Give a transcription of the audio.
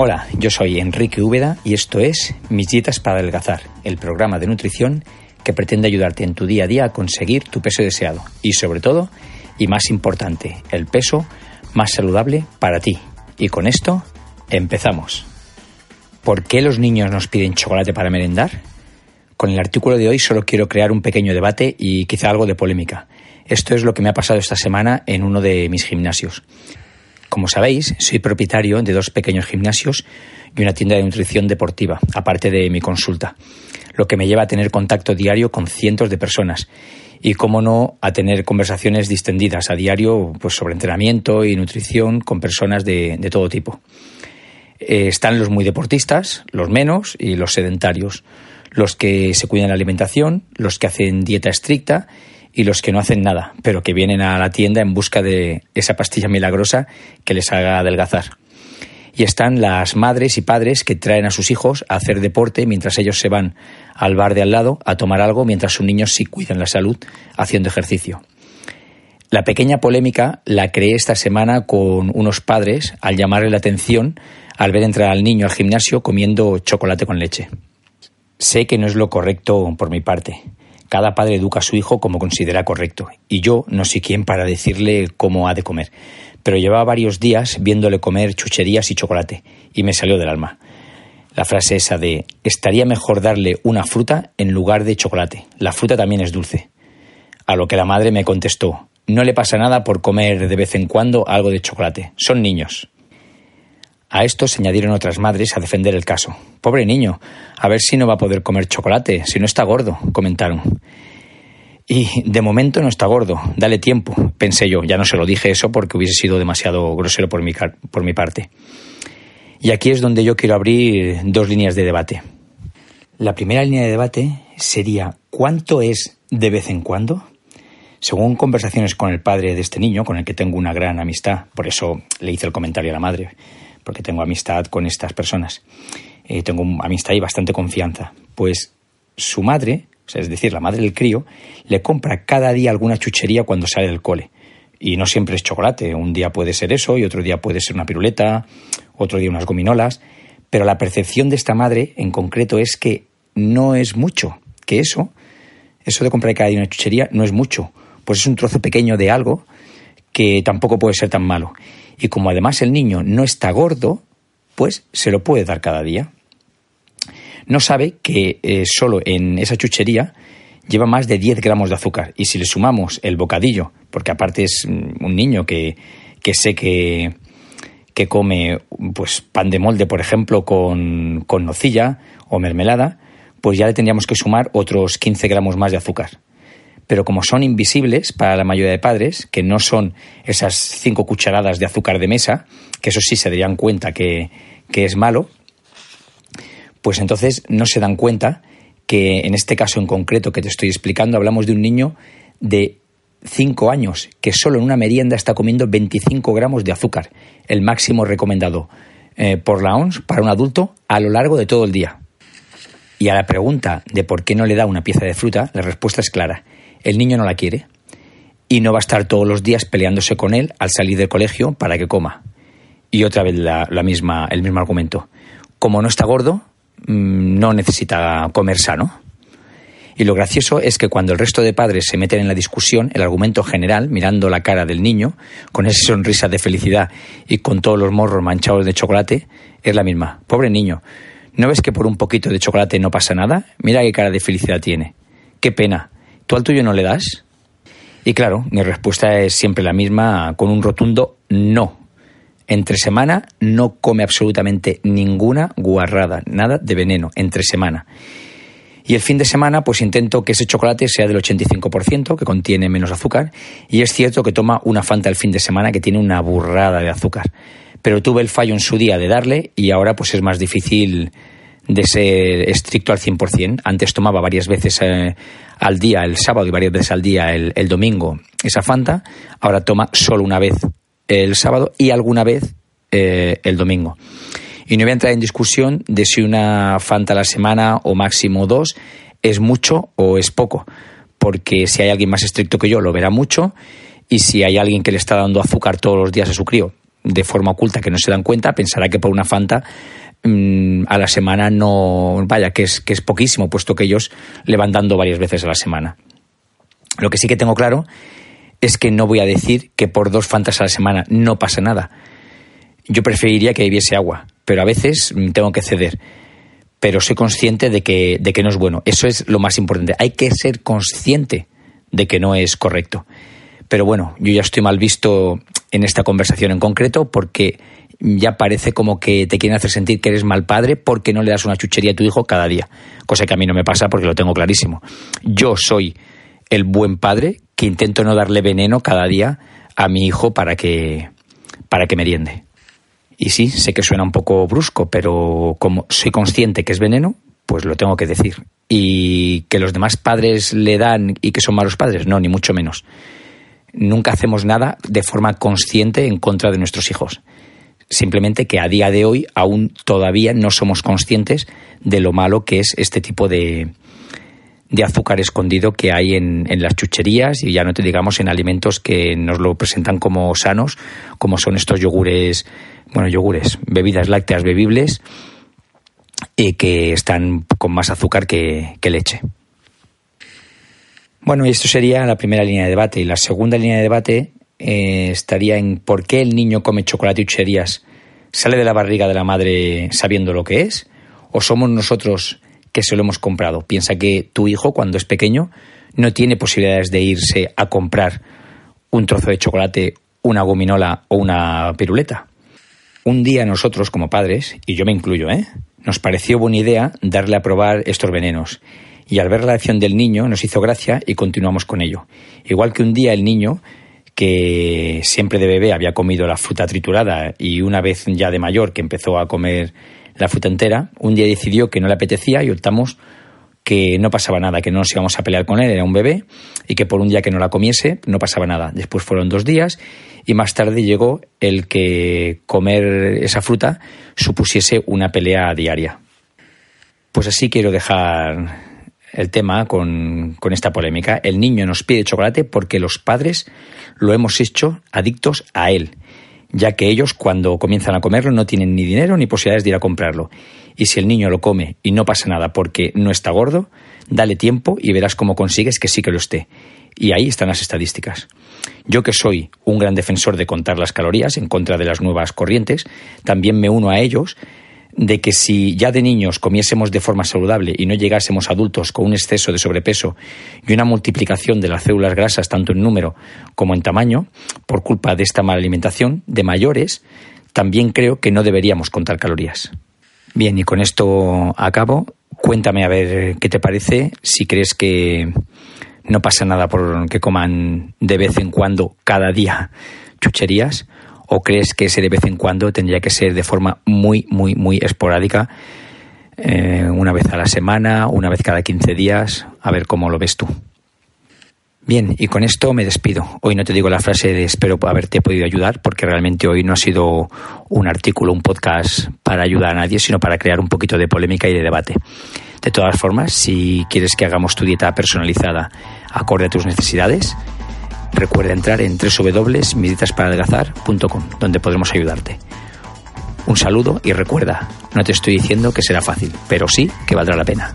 Hola, yo soy Enrique Úbeda y esto es Mis Dietas para Adelgazar, el programa de nutrición que pretende ayudarte en tu día a día a conseguir tu peso deseado y sobre todo, y más importante, el peso más saludable para ti. Y con esto, empezamos. ¿Por qué los niños nos piden chocolate para merendar? Con el artículo de hoy solo quiero crear un pequeño debate y quizá algo de polémica. Esto es lo que me ha pasado esta semana en uno de mis gimnasios. Como sabéis, soy propietario de dos pequeños gimnasios y una tienda de nutrición deportiva, aparte de mi consulta, lo que me lleva a tener contacto diario con cientos de personas y, cómo no, a tener conversaciones distendidas a diario pues, sobre entrenamiento y nutrición con personas de, todo tipo. Eh, están los muy deportistas, los menos y los sedentarios, los que se cuidan la alimentación, los que hacen dieta estricta y los que no hacen nada, pero que vienen a la tienda en busca de esa pastilla milagrosa que les haga adelgazar. Y están las madres y padres que traen a sus hijos a hacer deporte mientras ellos se van al bar de al lado a tomar algo mientras sus niños sí cuidan la salud haciendo ejercicio. La pequeña polémica la creé esta semana con unos padres al llamarle la atención al ver entrar al niño al gimnasio comiendo chocolate con leche. Sé que no es lo correcto por mi parte, cada padre educa a su hijo como considera correcto, y yo no sé quién para decirle cómo ha de comer. Pero llevaba varios días viéndole comer chucherías y chocolate, y me salió del alma. La frase esa de estaría mejor darle una fruta en lugar de chocolate. La fruta también es dulce. A lo que la madre me contestó, no le pasa nada por comer de vez en cuando algo de chocolate. Son niños. A esto se añadieron otras madres a defender el caso. Pobre niño, a ver si no va a poder comer chocolate, si no está gordo, comentaron. Y de momento no está gordo, dale tiempo, pensé yo. Ya no se lo dije eso porque hubiese sido demasiado grosero por mi, por mi parte. Y aquí es donde yo quiero abrir dos líneas de debate. La primera línea de debate sería ¿cuánto es de vez en cuando? Según conversaciones con el padre de este niño, con el que tengo una gran amistad, por eso le hice el comentario a la madre, porque tengo amistad con estas personas. Eh, tengo amistad y bastante confianza. Pues su madre, es decir, la madre del crío, le compra cada día alguna chuchería cuando sale del cole. Y no siempre es chocolate. Un día puede ser eso y otro día puede ser una piruleta, otro día unas gominolas. Pero la percepción de esta madre en concreto es que no es mucho, que eso, eso de comprar cada día una chuchería no es mucho, pues es un trozo pequeño de algo que tampoco puede ser tan malo. Y como además el niño no está gordo, pues se lo puede dar cada día. No sabe que eh, solo en esa chuchería lleva más de 10 gramos de azúcar. Y si le sumamos el bocadillo, porque aparte es un niño que, que sé que, que come pues, pan de molde, por ejemplo, con, con nocilla o mermelada, pues ya le tendríamos que sumar otros 15 gramos más de azúcar pero como son invisibles para la mayoría de padres, que no son esas cinco cucharadas de azúcar de mesa, que eso sí se darían cuenta que, es malo, pues entonces no se dan cuenta que en este caso en concreto que te estoy explicando hablamos de un niño de 5 años que solo en una merienda está comiendo 25 gramos de azúcar, el máximo recomendado eh, por la OMS para un adulto a lo largo de todo el día. Y a la pregunta de por qué no le da una pieza de fruta, la respuesta es clara el niño no la quiere y no va a estar todos los días peleándose con él al salir del colegio para que coma. Y otra vez la, misma, el mismo argumento. Como no está gordo, mm, no necesita comer sano. Y lo gracioso es que cuando el resto de padres se meten en la discusión, el argumento general, mirando la cara del niño, con esa sonrisa de felicidad y con todos los morros manchados de chocolate, es la misma. Pobre niño, ¿no ves que por un poquito de chocolate no pasa nada? Mira qué cara de felicidad tiene. Qué pena. ¿Tú al tuyo no le das? Y claro, mi respuesta es siempre la misma, con un rotundo no. Entre semana no come absolutamente ninguna guarrada, nada de veneno, entre semana. Y el fin de semana, pues intento que ese chocolate sea del 85%, que contiene menos azúcar. Y es cierto que toma una Fanta el fin de semana que tiene una burrada de azúcar. Pero tuve el fallo en su día de darle y ahora pues es más difícil de ser estricto al 100%. Antes tomaba varias veces eh, al día, el sábado y varias veces al día el, domingo esa Fanta. Ahora toma solo una vez el sábado y alguna vez eh, el domingo. Y no voy a entrar en discusión de si una Fanta a la semana o máximo dos es mucho o es poco. Porque si hay alguien más estricto que yo, lo verá mucho. Y si hay alguien que le está dando azúcar todos los días a su crío, de forma oculta que no se dan cuenta, pensará que por una Fanta mm, a la semana no, vaya, que es, que es poquísimo, puesto que ellos le van dando varias veces a la semana. Lo que sí que tengo claro es que no voy a decir que por dos Fantas a la semana no pasa nada. Yo preferiría que bebiese agua, pero a veces mm, tengo que ceder. Pero soy consciente de que, de que no es bueno. Eso es lo más importante. Hay que ser consciente de que no es correcto. Pero bueno, yo ya estoy mal visto en esta conversación en concreto porque ya parece como que te quieren hacer sentir que eres mal padre porque no le das una chuchería a tu hijo cada día. Cosa que a mí no me pasa porque lo tengo clarísimo. Yo soy el buen padre que intento no darle veneno cada día a mi hijo para que, para que meriende. Y sí, sé que suena un poco brusco, pero como soy consciente que es veneno, pues lo tengo que decir. Y que los demás padres le dan y que son malos padres, no, ni mucho menos. Nunca hacemos nada de forma consciente en contra de nuestros hijos. Simplemente que a día de hoy aún todavía no somos conscientes de lo malo que es este tipo de, de azúcar escondido que hay en, en, las chucherías y ya no te digamos en alimentos que nos lo presentan como sanos, como son estos yogures, bueno, yogures, bebidas lácteas bebibles y que están con más azúcar que, que leche. Bueno, y esto sería la primera línea de debate. Y la segunda línea de debate eh, estaría en por qué el niño come chocolate y chucherías, sale de la barriga de la madre sabiendo lo que es, o somos nosotros que se lo hemos comprado. Piensa que tu hijo, cuando es pequeño, no tiene posibilidades de irse a comprar un trozo de chocolate, una gominola o una piruleta. Un día nosotros, como padres, y yo me incluyo, ¿eh? nos pareció buena idea darle a probar estos venenos. Y al ver la acción del niño nos hizo gracia y continuamos con ello. Igual que un día el niño, que siempre de bebé había comido la fruta triturada y una vez ya de mayor que empezó a comer la fruta entera. Un día decidió que no le apetecía y optamos que no pasaba nada, que no nos íbamos a pelear con él, era un bebé, y que por un día que no la comiese no pasaba nada. Después fueron dos días y más tarde llegó el que comer esa fruta supusiese una pelea diaria. Pues así quiero dejar el tema con, esta polémica. El niño nos pide chocolate porque los padres lo hemos hecho adictos a él ya que ellos cuando comienzan a comerlo no tienen ni dinero ni posibilidades de ir a comprarlo. Y si el niño lo come y no pasa nada porque no está gordo, dale tiempo y verás cómo consigues que sí que lo esté. Y ahí están las estadísticas. Yo que soy un gran defensor de contar las calorías en contra de las nuevas corrientes, también me uno a ellos de que si ya de niños comiésemos de forma saludable y no llegásemos adultos con un exceso de sobrepeso y una multiplicación de las células grasas tanto en número como en tamaño por culpa de esta mala alimentación, de mayores, también creo que no deberíamos contar calorías. Bien, y con esto acabo. Cuéntame a ver qué te parece, si crees que no pasa nada por que coman de vez en cuando, cada día, chucherías ¿O crees que ese de vez en cuando tendría que ser de forma muy, muy, muy esporádica? Eh, una vez a la semana, una vez cada 15 días, a ver cómo lo ves tú. Bien, y con esto me despido. Hoy no te digo la frase de espero haberte podido ayudar, porque realmente hoy no ha sido un artículo, un podcast para ayudar a nadie, sino para crear un poquito de polémica y de debate. De todas formas, si quieres que hagamos tu dieta personalizada acorde a tus necesidades, recuerda entrar en www.meditasparadelgazar.com, donde podremos ayudarte. Un saludo y recuerda, no te estoy diciendo que será fácil, pero sí que valdrá la pena.